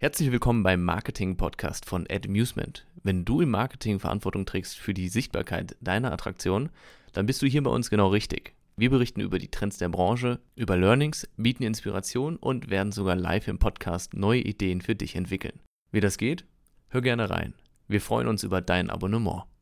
Herzlich willkommen beim Marketing-Podcast von AdMusement. Wenn du im Marketing Verantwortung trägst für die Sichtbarkeit deiner Attraktion, dann bist du hier bei uns genau richtig. Wir berichten über die Trends der Branche, über Learnings, bieten Inspiration und werden sogar live im Podcast neue Ideen für dich entwickeln. Wie das geht? Hör gerne rein. Wir freuen uns über dein Abonnement.